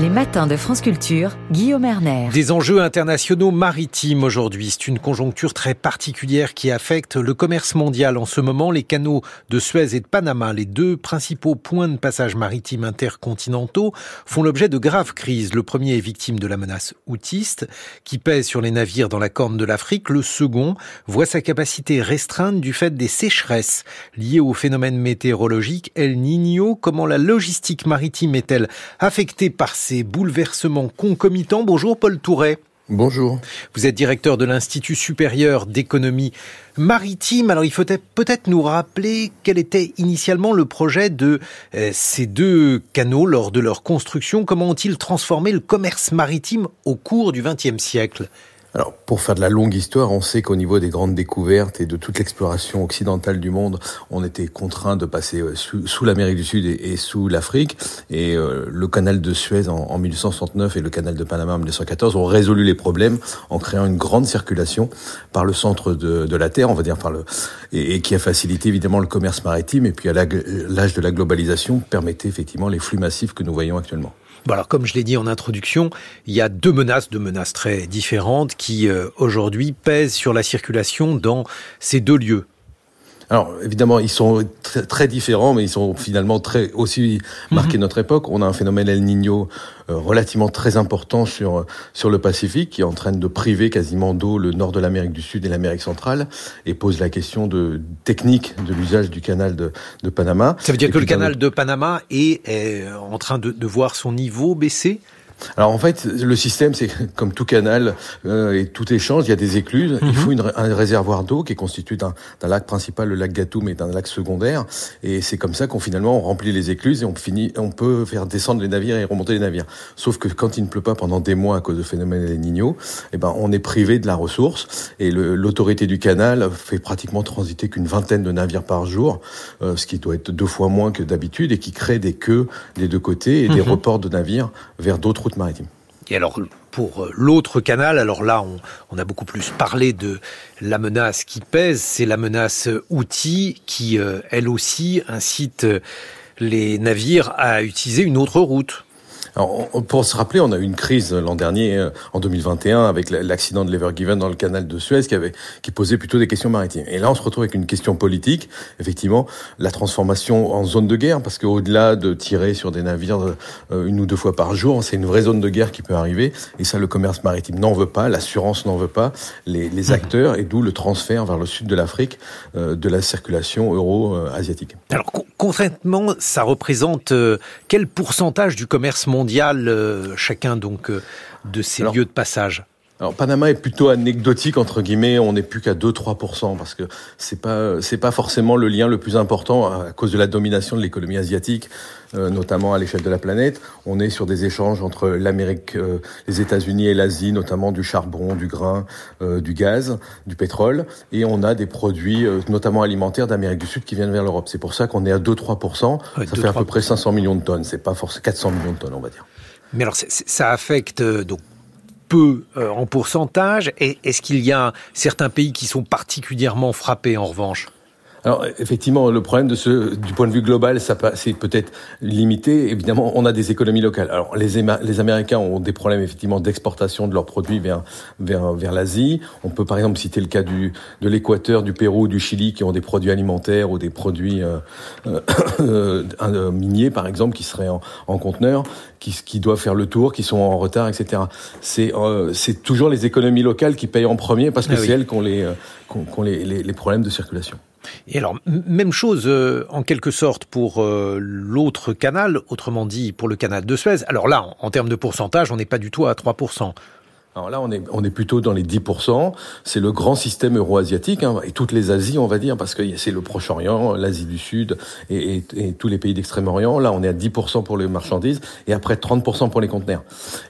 Les matins de France Culture, Guillaume Erner. Des enjeux internationaux maritimes aujourd'hui. C'est une conjoncture très particulière qui affecte le commerce mondial. En ce moment, les canaux de Suez et de Panama, les deux principaux points de passage maritime intercontinentaux, font l'objet de graves crises. Le premier est victime de la menace outiste qui pèse sur les navires dans la corne de l'Afrique. Le second voit sa capacité restreinte du fait des sécheresses liées au phénomène météorologique El Niño. Comment la logistique maritime est-elle affectée par ces bouleversements concomitants. Bonjour Paul Touret. Bonjour. Vous êtes directeur de l'Institut supérieur d'économie maritime. Alors il faut peut-être nous rappeler quel était initialement le projet de euh, ces deux canaux lors de leur construction. Comment ont-ils transformé le commerce maritime au cours du XXe siècle? Alors, pour faire de la longue histoire, on sait qu'au niveau des grandes découvertes et de toute l'exploration occidentale du monde, on était contraint de passer euh, sous, l'Amérique du Sud et, sous l'Afrique. Et euh, le canal de Suez en, 1869 et le canal de Panama en 1914 ont résolu les problèmes en créant une grande circulation par le centre de, la Terre, on va dire par le, et, et, qui a facilité évidemment le commerce maritime. Et puis à l'âge de la globalisation, permettait effectivement les flux massifs que nous voyons actuellement. Bon alors comme je l'ai dit en introduction, il y a deux menaces, deux menaces très différentes qui euh, aujourd'hui pèsent sur la circulation dans ces deux lieux. Alors évidemment, ils sont très, très, différents, mais ils sont finalement très aussi marqués de notre époque. On a un phénomène El Niño euh, relativement très important sur sur le Pacifique, qui est en train de priver quasiment d'eau le nord de l'Amérique du Sud et l'Amérique centrale, et pose la question de technique de l'usage du canal de, de, Panama. Ça veut dire que le canal de Panama est, est en train de, de voir son niveau baisser? Alors en fait, le système, c'est comme tout canal euh, et tout échange, il y a des écluses. Il mhm. faut une, un réservoir d'eau qui est constitué d'un lac principal, le lac Gatoum, et d'un lac secondaire. Et c'est comme ça qu'on finalement on remplit les écluses et on finit, on peut faire descendre les navires et remonter les navires. Sauf que quand il ne pleut pas pendant des mois à cause de phénomène El Niño, eh ben on est privé de la ressource. Et l'autorité du canal fait pratiquement transiter qu'une vingtaine de navires par jour, euh, ce qui doit être deux fois moins que d'habitude, et qui crée des queues des deux côtés et des mhm. reports de navires vers d'autres Et alors, pour euh, l'autre canal, alors là, on, a beaucoup plus parlé de la menace qui pèse, c'est la menace outil qui, euh, elle aussi, incite les navires à utiliser une autre route. Alors, pour se rappeler, on a eu une crise l'an dernier, euh, en 2021, avec l'accident de l'Ever Given dans le canal de Suez, qui, avait, qui posait plutôt des questions maritimes. Et là, on se retrouve avec une question politique, effectivement, la transformation en zone de guerre, parce qu'au-delà de tirer sur des navires euh, une ou deux fois par jour, c'est une vraie zone de guerre qui peut arriver. Et ça, le commerce maritime n'en veut pas, l'assurance n'en veut pas, les, les, acteurs, et d'où le transfert vers le sud de l'Afrique euh, de la circulation euro-asiatique. Alors, concrètement, ça représente quel pourcentage du commerce mondial euh, chacun donc euh, de ces lieux de passage? Alors Panama est plutôt anecdotique entre guillemets, on n'est plus qu'à 2-3% parce que c'est pas c'est pas forcément le lien le plus important à cause de la domination de l'économie asiatique, euh, notamment à l'échelle de la planète. On est sur des échanges entre l'Amérique, les États-Unis et l'Asie, notamment du charbon, du grain, du gaz, du pétrole, et on a des produits notamment alimentaires d'Amérique du Sud qui viennent vers l'Europe. C'est pour ça qu'on est à 2-3%. ça fait à peu près 500 millions de tonnes. C'est pas forcément 400 millions de tonnes, on va dire. Mais alors, ça affecte euh, donc peu euh, en pourcentage. Est-ce qu'il y a certains pays qui sont particulièrement frappés en revanche? Alors effectivement, le problème de ce, du point de vue global, ça c'est peut-être limité. Évidemment, on a des économies locales. Alors les, les Américains ont des problèmes effectivement d'exportation de leurs produits vers vers, vers l'Asie. On peut par exemple citer le cas du de l'Équateur, du Pérou, du Chili qui ont des produits alimentaires ou des produits euh, euh, euh miniers par exemple qui seraient en, en conteneur, qui qui doivent faire le tour, qui sont en retard, etc. C'est euh, c'est toujours les économies locales qui payent en premier parce que ah c'est elles qui ont les, qui ont les, les, les problèmes de circulation. Et alors, même chose euh, en quelque sorte pour euh, l'autre canal, autrement dit pour le canal de Suez. Alors là, en, en termes de pourcentage, on n'est pas du tout à 3%. Alors là, on est, plutôt dans les 10%. C'est le grand système euro-asiatique, hein, et toutes les Asies, on va dire, parce que c'est le Proche-Orient, l'Asie du Sud et, tous les pays d'Extrême-Orient. Là, on est à 10% pour les marchandises et après 30% pour les conteneurs.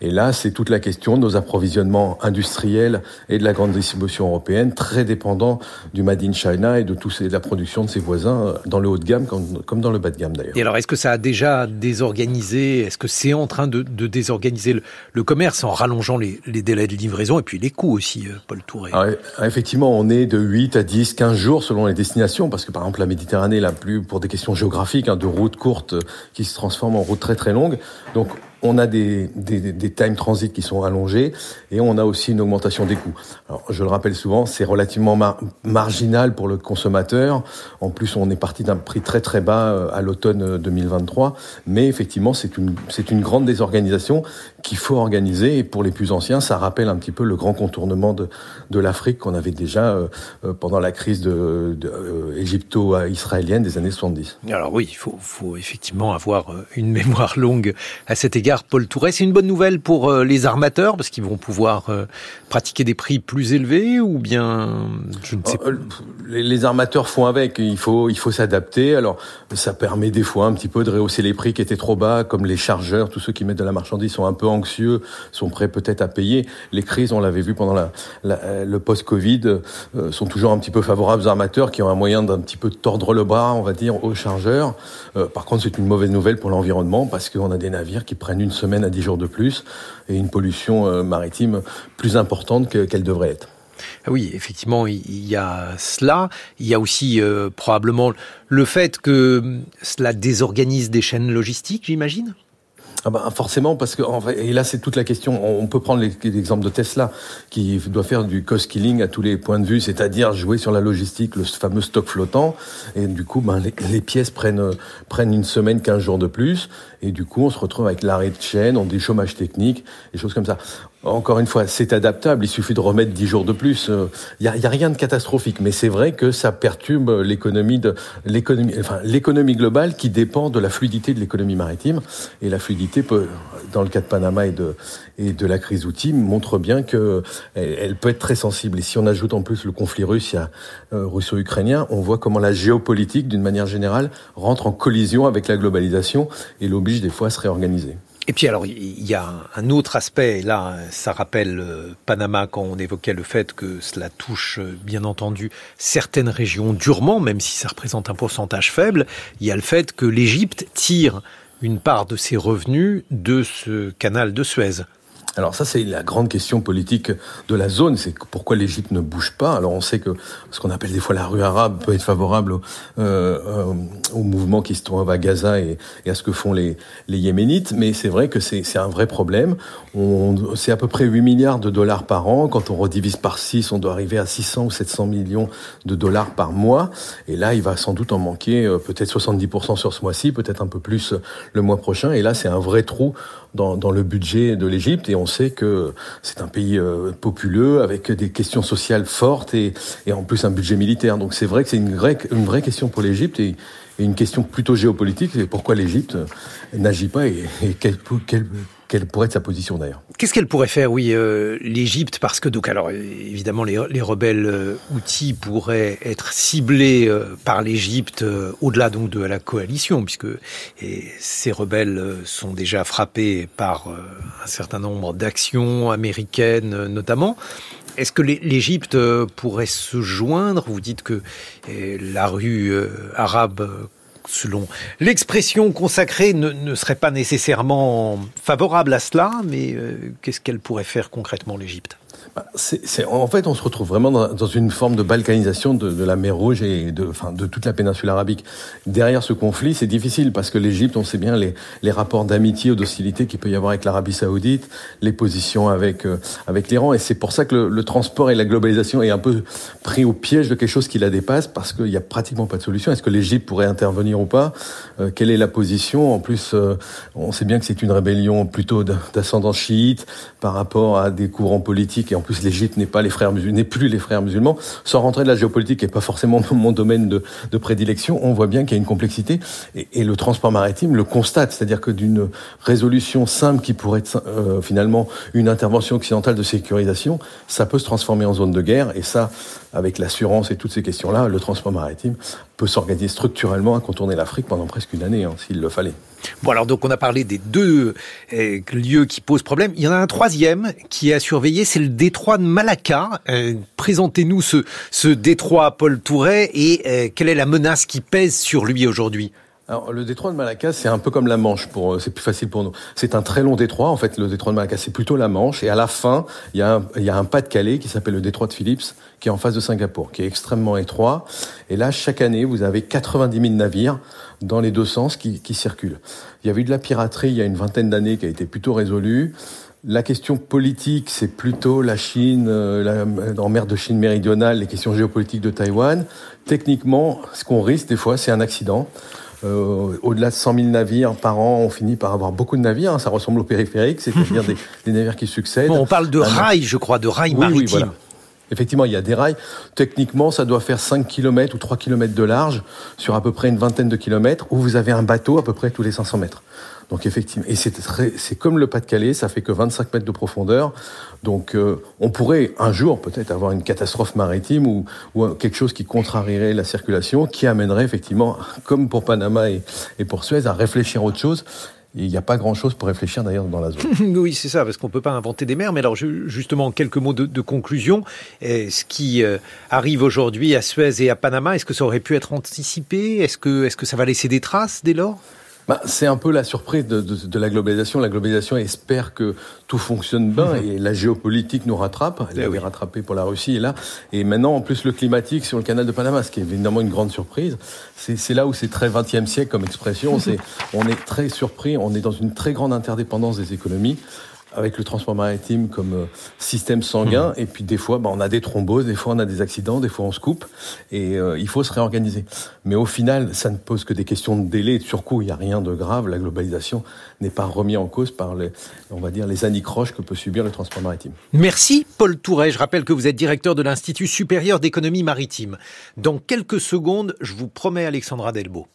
Et là, c'est toute la question de nos approvisionnements industriels et de la grande distribution européenne, très dépendant du Made in China et de, tous ces, de la production de ses voisins euh, dans le haut de gamme comme, dans le bas de gamme d'ailleurs. Et alors, est-ce que ça a déjà désorganisé, est-ce que c'est en train de, désorganiser le, commerce en rallongeant les délais de livraison et puis les coûts aussi, euh, Paul Touré. Ah ah, effectivement, on est de 8 à 10, 15 jours selon les destinations, parce que par exemple la Méditerranée, la plus pour des questions géographiques, hein, de routes courtes qui se transforment en routes très très longues. Donc on a des, des, des time transit qui sont allongés et on a aussi une augmentation des coûts. Alors, je le rappelle souvent, c'est relativement marginal pour le consommateur. En plus, on est parti d'un prix très très bas euh, à l'automne 2023, mais effectivement, c'est une, une grande désorganisation qu'il faut organiser. Et pour les plus anciens, ça rappelle un petit peu le grand contournement de, de l'Afrique qu'on avait déjà euh, euh, pendant la crise égypto-israélienne des années 70. Alors oui, il faut effectivement avoir une mémoire longue à cet égard. Paul Touret, c'est une bonne nouvelle pour les armateurs parce qu'ils vont pouvoir pratiquer des prix plus élevés ou bien je ne sais pas. Les armateurs font avec. Il faut, il faut s'adapter. Alors, ça permet des fois un petit peu de rehausser les prix qui étaient trop bas, comme les chargeurs, tous ceux qui mettent de la marchandise sont un peu anxieux, sont prêts peut-être à payer. Les crises, on l'avait vu pendant la, le post-Covid, euh, sont toujours un petit peu favorables aux armateurs qui ont un moyen d'un petit peu tordre le bras, on va dire, aux chargeurs. Euh, par contre, c'est une mauvaise nouvelle pour l'environnement parce qu'on a des navires qui prennent une semaine à dix jours de plus et une pollution euh, maritime plus importante qu'elle devrait être. Ah oui, effectivement, il y a cela. Il y a aussi euh, probablement le fait que cela désorganise des chaînes logistiques, j'imagine? Ah bah forcément, parce que et là c'est toute la question. On peut prendre l'exemple de Tesla qui doit faire du cost killing à tous les points de vue, c'est-à-dire jouer sur la logistique, le fameux stock flottant. Et du coup, ben, les, pièces prennent prennent une semaine, 15 jours de plus, et du coup on se retrouve avec l'arrêt de chaîne, on des chômages techniques, des choses comme ça. Encore une fois, c'est adaptable. Il suffit de remettre 10 jours de plus. Il euh, n'y a, rien de catastrophique, mais c'est vrai que ça perturbe l'économie de l'économie, enfin l'économie globale qui dépend de la fluidité de l'économie maritime. Et la fluidité, peut, dans le cas de Panama et de et de la crise outil, montre bien que elle, peut être très sensible. Et si on ajoute en plus le conflit russe, euh, russo-ukrainien, on voit comment la géopolitique, d'une manière générale, rentre en collision avec la globalisation et l'oblige des fois à se réorganiser. Et puis alors, il y a un autre aspect, là, ça rappelle euh, Panama quand on évoquait le fait que cela touche, euh, bien entendu, certaines régions durement, même si ça représente un pourcentage faible. Il y a le fait que l'Égypte tire une part de ses revenus de ce canal de Suez. Alors ça, c'est la grande question politique de la zone. C'est pourquoi l'Égypte ne bouge pas. Alors on sait que ce qu'on appelle des fois la rue arabe peut être favorable au, euh, euh mouvement qui se trouve à Gaza et, et, à ce que font les, les Yéménites. Mais c'est vrai que c'est un vrai problème. C'est à peu près 8 milliards de dollars par an. Quand on redivise par 6, on doit arriver à 600 ou 700 millions de dollars par mois. Et là, il va sans doute en manquer euh, peut-être 70% sur ce mois-ci, peut-être un peu plus le mois prochain. Et là, c'est un vrai trou dans, le budget de l'Égypte. Et on sait que c'est un pays euh, populeux avec des questions sociales fortes et, et en plus un budget militaire. Donc c'est vrai que c'est une vraie, une vraie question pour l'Égypte et, une question plutôt géopolitique. C'est pourquoi l'Égypte n'agit pas et, et quelle, quelle, quelle pourrait être sa position d'ailleurs. Qu'est-ce qu'elle pourrait faire, oui, euh, l'Égypte? Parce que, donc, alors, évidemment, les, les rebelles euh, outils pourraient être ciblés euh, par l'Égypte au-delà donc de la coalition, puisque ces rebelles sont déjà frappés par un certain nombre d'actions américaines, notamment. Est-ce que l'Égypte pourrait se joindre? Vous dites que la rue arabe selon l'expression consacrée, ne, serait pas nécessairement favorable à cela, mais euh, qu'est-ce qu'elle pourrait faire concrètement l'Égypte? En fait, on se retrouve vraiment dans, une forme de balkanisation de, la mer Rouge et de, toute la péninsule arabique. Derrière ce conflit, c'est difficile parce que l'Égypte, on sait bien les, rapports d'amitié ou d'hostilité qu'il peut y avoir avec l'Arabie Saoudite, les positions avec euh, l'Iran, et c'est pour ça que le, transport et la globalisation est un peu pris au piège de quelque chose qui la dépasse parce qu'il n'y a pratiquement pas de solution. Est-ce que l'Égypte pourrait intervenir ou pas? Euh, Quelle est la position? En plus, euh, on sait bien que c'est une rébellion plutôt d'ascendance chiite par rapport à des courants politiques et en plus l'Égypte n'est pas les frères n'est plus les frères musulmans. Sans rentrer de la géopolitique, et pas forcément mon domaine de, de prédilection, on voit bien qu'il y a une complexité et, et, le transport maritime le constate, c'est-à-dire que d'une résolution simple qui pourrait être euh, finalement une intervention occidentale de sécurisation, ça peut se transformer en zone de guerre et ça, avec l'assurance et toutes ces questions-là, le transport maritime peut s'organiser structurellement à contourner l'Afrique pendant presque une année, hein, s'il le fallait. Bon, alors donc on a parlé des deux euh, lieux qui posent problème. Il y en a un troisième qui est à surveiller, c'est le détroit de Malacca. Euh, présentez-nous ce, ce détroit, Paul Touret, et euh, quelle est la menace qui pèse sur lui aujourd'hui? Alors, le détroit de Malacca, c'est un peu comme la Manche, pour, euh, c'est plus facile pour nous. C'est un très long détroit, en fait, le détroit de Malacca, c'est plutôt la Manche, et à la fin, il y a un, y a un pas de Calais qui s'appelle le détroit de Phillips, qui est en face de Singapour, qui est extrêmement étroit. Et là, chaque année, vous avez 90 000 navires dans les deux sens qui, qui circulent. Il y avait eu de la piraterie il y a une vingtaine d'années qui a été plutôt résolue. La question politique, c'est plutôt la Chine, euh, la, en mer de Chine méridionale, les questions géopolitiques de Taïwan. Techniquement, ce qu'on risque des fois, c'est un accident. Euh, au-delà de 100 000 navires par an, on finit par avoir beaucoup de navires. Hein, ça ressemble au périphérique, c'est-à-dire des, des, navires qui succèdent. Bon, on parle de rails, je crois, de rails oui, maritimes. Oui, voilà. Effectivement, il y a des rails. Techniquement, ça doit faire 5 km ou 3 km de large sur à peu près une vingtaine de kilomètres où vous avez un bateau à peu près tous les 500 mètres. Donc effectivement, et c'est comme le Pas-de-Calais, ça fait que 25 mètres de profondeur. Donc euh, on pourrait un jour peut-être avoir une catastrophe maritime ou, quelque chose qui contrarierait la circulation, qui amènerait effectivement, comme pour Panama et, pour Suez, à réfléchir à autre chose. Il n'y a pas grand-chose pour réfléchir d'ailleurs dans la zone. oui, c'est ça, parce qu'on ne peut pas inventer des mers. Mais alors, justement, quelques mots de, conclusion. ce qui euh, arrive aujourd'hui à Suez et à Panama, est-ce que ça aurait pu être anticipé? Que, est-ce que ça va laisser des traces dès lors? Bah, c'est un peu la surprise de, de, de, la globalisation. La globalisation espère que tout fonctionne bien mmh. et la géopolitique nous rattrape. Elle avait oui. rattrapé pour la Russie et là. Et maintenant, en plus, le climatique sur le canal de Panama, ce qui est évidemment une grande surprise. C'est là où c'est très 20e siècle comme expression. On est très surpris. On est dans une très grande interdépendance des économies avec le transport maritime comme euh, système sanguin. Mmh. Et puis des fois, bah, on a des thromboses, des fois on a des accidents, des fois on se coupe. Et euh, il faut se réorganiser. Mais au final, ça ne pose que des questions de délai et de surcoût. Il n'y a rien de grave. La globalisation n'est pas remise en cause par les, on va dire, les anicroches que peut subir le transport maritime. Merci Paul Touret. Je rappelle que vous êtes directeur de l'Institut supérieur d'économie maritime. Dans quelques secondes, je vous promets Alexandra Delbo.